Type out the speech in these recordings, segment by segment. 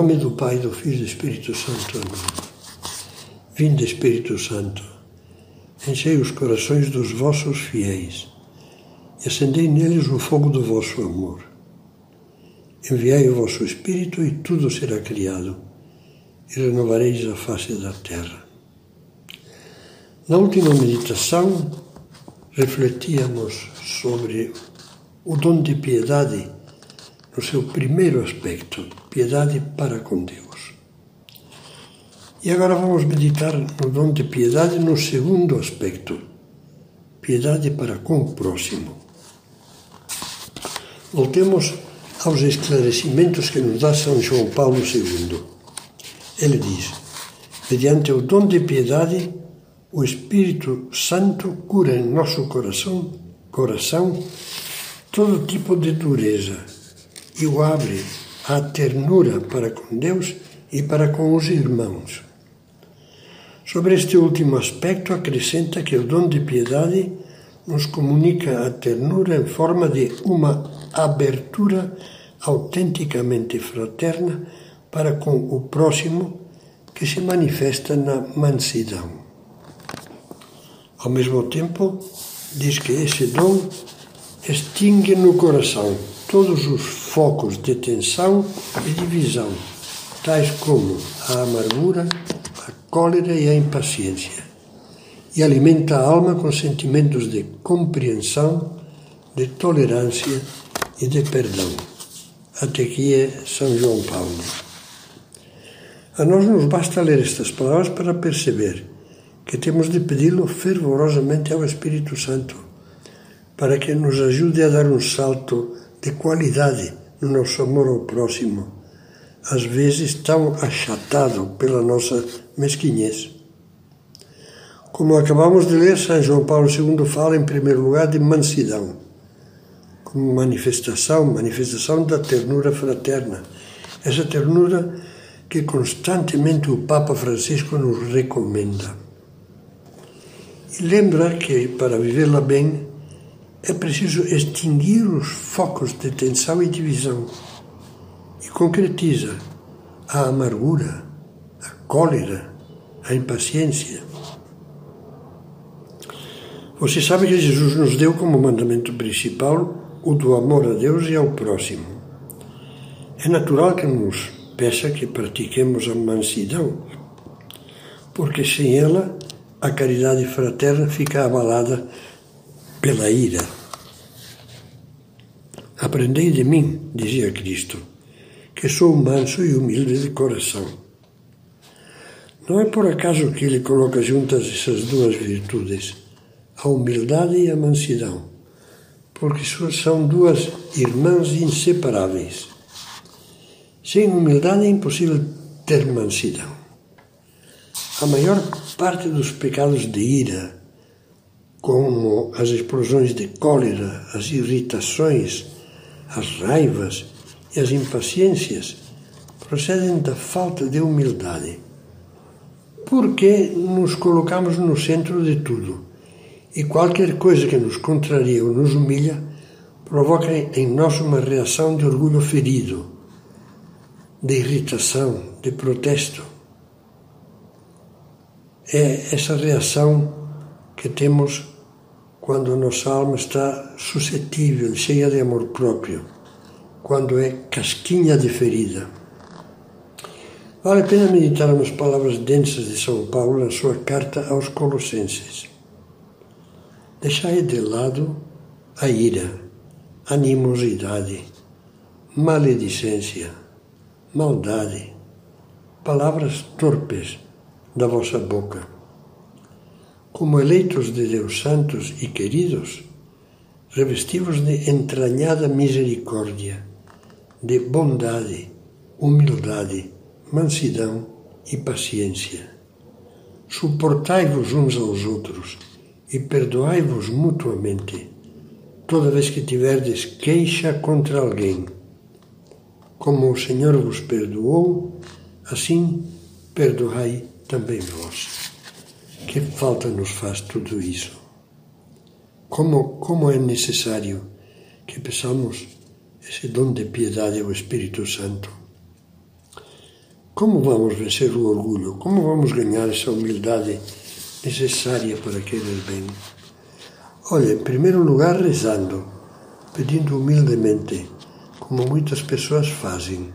nome do Pai, do Filho e do Espírito Santo. Amém. Vinde, Espírito Santo, enchei os corações dos vossos fiéis e acendei neles o fogo do vosso amor. Enviai o vosso Espírito e tudo será criado e renovareis a face da terra. Na última meditação, refletíamos sobre o dom de piedade no seu primeiro aspecto, piedade para com Deus. E agora vamos meditar no dom de piedade no segundo aspecto, piedade para com o próximo. Voltemos aos esclarecimentos que nos dá São João Paulo II. Ele diz: mediante o dom de piedade, o Espírito Santo cura em nosso coração, coração todo tipo de dureza e o abre à ternura para com Deus e para com os irmãos. Sobre este último aspecto, acrescenta que o dom de piedade nos comunica a ternura em forma de uma abertura autenticamente fraterna para com o próximo que se manifesta na mansidão. Ao mesmo tempo, diz que esse dom extingue no coração todos os focos de tensão e divisão, tais como a amargura, a cólera e a impaciência, e alimenta a alma com sentimentos de compreensão, de tolerância e de perdão. Até aqui é São João Paulo. A nós nos basta ler estas palavras para perceber que temos de pedi-lo fervorosamente ao Espírito Santo para que nos ajude a dar um salto de qualidade no nosso amor ao próximo, às vezes tão achatado pela nossa mesquinhez. Como acabamos de ler, São João Paulo II fala, em primeiro lugar, de mansidão, como manifestação, manifestação da ternura fraterna. Essa ternura que constantemente o Papa Francisco nos recomenda. E lembra que, para vivê-la bem, é preciso extinguir os focos de tensão e divisão. E concretiza a amargura, a cólera, a impaciência. Você sabe que Jesus nos deu como mandamento principal o do amor a Deus e ao próximo. É natural que nos peça que pratiquemos a mansidão, porque sem ela a caridade fraterna fica abalada pela ira. Aprendei de mim, dizia Cristo, que sou manso e humilde de coração. Não é por acaso que ele coloca juntas essas duas virtudes, a humildade e a mansidão, porque são duas irmãs inseparáveis. Sem humildade é impossível ter mansidão. A maior parte dos pecados de ira, como as explosões de cólera, as irritações, as raivas e as impaciências, procedem da falta de humildade. Porque nos colocamos no centro de tudo e qualquer coisa que nos contraria ou nos humilha provoca em nós uma reação de orgulho ferido, de irritação, de protesto. É essa reação que temos quando a nossa alma está suscetível, cheia de amor próprio, quando é casquinha de ferida. Vale a pena meditar nas palavras densas de São Paulo na sua carta aos Colossenses. Deixai de lado a ira, animosidade, maledicência, maldade, palavras torpes da vossa boca como eleitos de Deus santos e queridos, revestivos de entranhada misericórdia, de bondade, humildade, mansidão e paciência. Suportai-vos uns aos outros e perdoai-vos mutuamente, toda vez que tiverdes queixa contra alguém. Como o Senhor vos perdoou, assim perdoai também vós. Que falta nos faz tudo isso? Como, como é necessário que peçamos esse dom de piedade ao Espírito Santo? Como vamos vencer o orgulho? Como vamos ganhar essa humildade necessária para querer bem? Olha, em primeiro lugar, rezando, pedindo humildemente, como muitas pessoas fazem.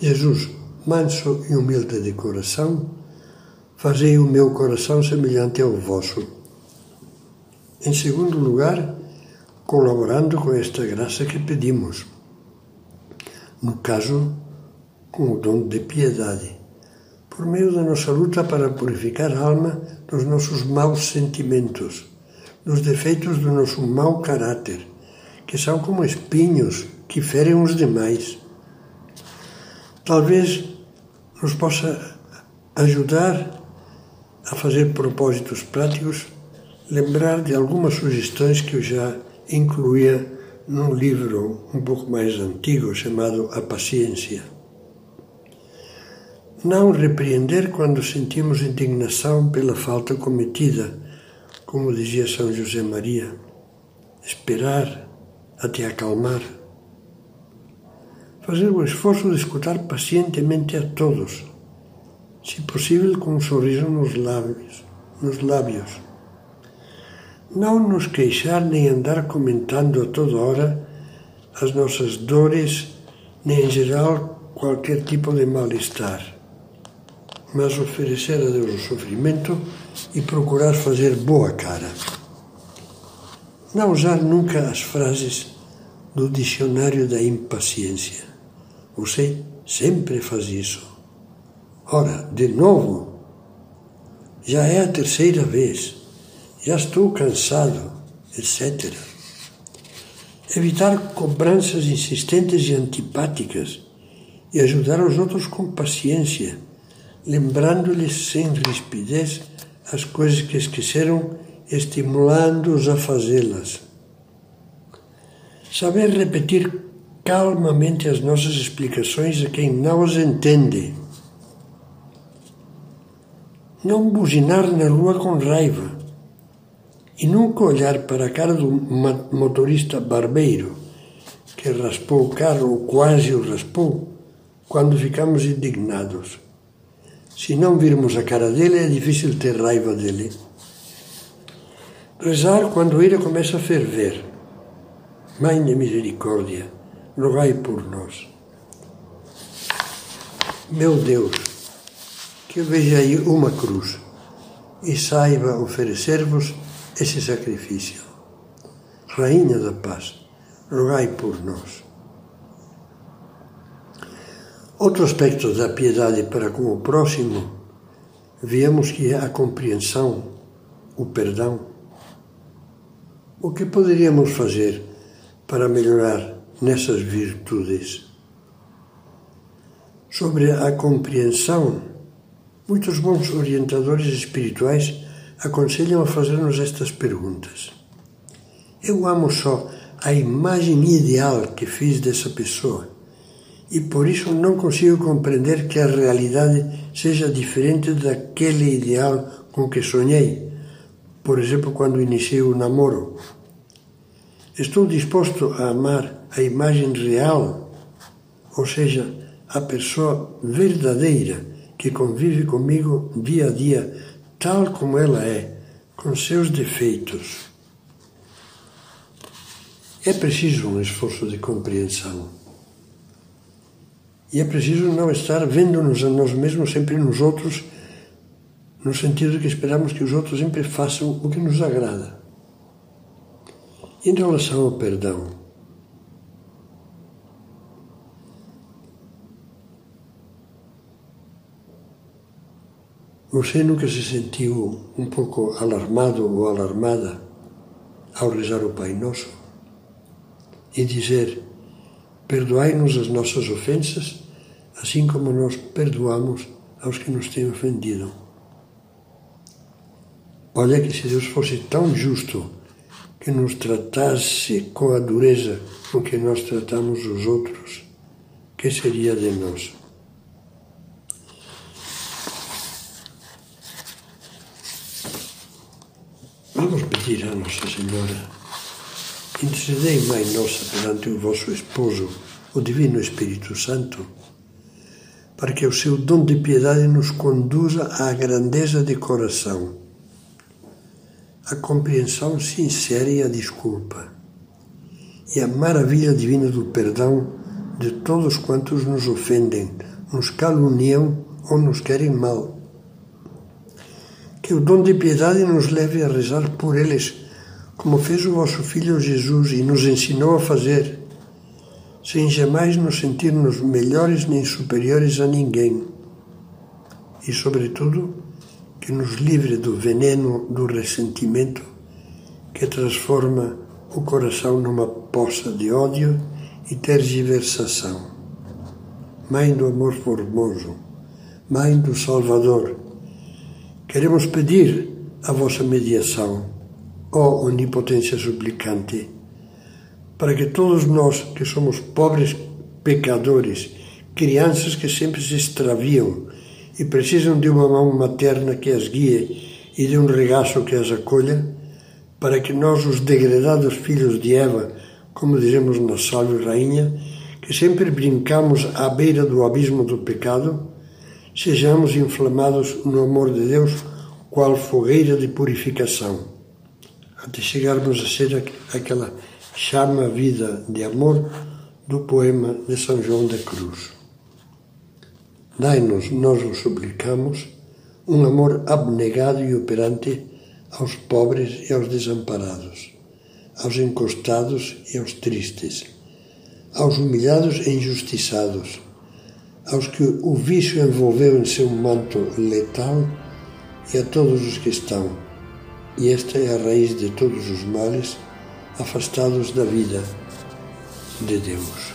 Jesus, manso e humilde de coração, fazei o meu coração semelhante ao vosso. Em segundo lugar, colaborando com esta graça que pedimos. No caso, com o dom de piedade, por meio da nossa luta para purificar a alma dos nossos maus sentimentos, dos defeitos do nosso mau caráter, que são como espinhos que ferem os demais. Talvez nos possa ajudar a fazer propósitos práticos, lembrar de algumas sugestões que eu já incluía num livro um pouco mais antigo chamado A Paciência. Não repreender quando sentimos indignação pela falta cometida, como dizia São José Maria. Esperar até acalmar. Fazer o esforço de escutar pacientemente a todos, se possível com um sorriso nos lábios, nos lábios. Não nos queixar nem andar comentando a toda hora as nossas dores, nem em geral qualquer tipo de mal-estar mas oferecer a Deus o sofrimento e procurar fazer boa cara. Não usar nunca as frases do dicionário da impaciência. Você sempre faz isso. Ora, de novo? Já é a terceira vez. Já estou cansado, etc. Evitar cobranças insistentes e antipáticas e ajudar os outros com paciência lembrando-lhes sem rispidez as coisas que esqueceram, estimulando-os a fazê-las. Saber repetir calmamente as nossas explicações a quem não as entende. Não buzinar na rua com raiva. E nunca olhar para a cara do motorista barbeiro que raspou o carro ou quase o raspou quando ficamos indignados. Se não virmos a cara dele, é difícil ter raiva dele. Rezar quando a ira começa a ferver. Mãe de misericórdia, rogai por nós. Meu Deus, que veja aí uma cruz e saiba oferecer-vos esse sacrifício. Rainha da paz, rogai por nós. Outro aspecto da piedade para com o próximo, vemos que é a compreensão, o perdão. O que poderíamos fazer para melhorar nessas virtudes? Sobre a compreensão, muitos bons orientadores espirituais aconselham a fazer-nos estas perguntas. Eu amo só a imagem ideal que fiz dessa pessoa e por isso não consigo compreender que a realidade seja diferente daquele ideal com que sonhei, por exemplo, quando iniciei o namoro. Estou disposto a amar a imagem real, ou seja, a pessoa verdadeira que convive comigo dia a dia, tal como ela é, com seus defeitos. É preciso um esforço de compreensão. E é preciso não estar vendo-nos a nós mesmos sempre nos outros, no sentido que esperamos que os outros sempre façam o que nos agrada. Em relação ao perdão, Você nunca se sentiu um pouco alarmado ou alarmada ao rezar o Pai Nosso e dizer: Perdoai-nos as nossas ofensas assim como nós perdoamos aos que nos têm ofendido. Olha que se Deus fosse tão justo que nos tratasse com a dureza com que nós tratamos os outros, que seria de nós? A Nossa Senhora, intercedei, Mãe Nossa, perante o vosso Esposo, o Divino Espírito Santo, para que o seu dom de piedade nos conduza à grandeza de coração, à compreensão sincera e à desculpa, e à maravilha divina do perdão de todos quantos nos ofendem, nos caluniam ou nos querem mal. Que o dom de piedade nos leve a rezar por eles, como fez o vosso Filho Jesus e nos ensinou a fazer sem jamais nos sentirmos melhores nem superiores a ninguém. E, sobretudo, que nos livre do veneno do ressentimento que transforma o coração numa poça de ódio e tergiversação. Mãe do amor formoso, Mãe do Salvador, queremos pedir a vossa mediação, ó Onipotência Suplicante para que todos nós que somos pobres pecadores, crianças que sempre se extraviam e precisam de uma mão materna que as guie e de um regaço que as acolha, para que nós, os degradados filhos de Eva, como dizemos na Salve Rainha, que sempre brincamos à beira do abismo do pecado, sejamos inflamados no amor de Deus, qual fogueira de purificação, até chegarmos a ser aquela chama vida de amor do poema de São João da Cruz. Dai-nos, nós o suplicamos, um amor abnegado e operante aos pobres e aos desamparados, aos encostados e aos tristes, aos humilhados e injustiçados, aos que o vício envolveu em seu manto letal e a todos os que estão. E esta é a raiz de todos os males afastados da vida de Deus.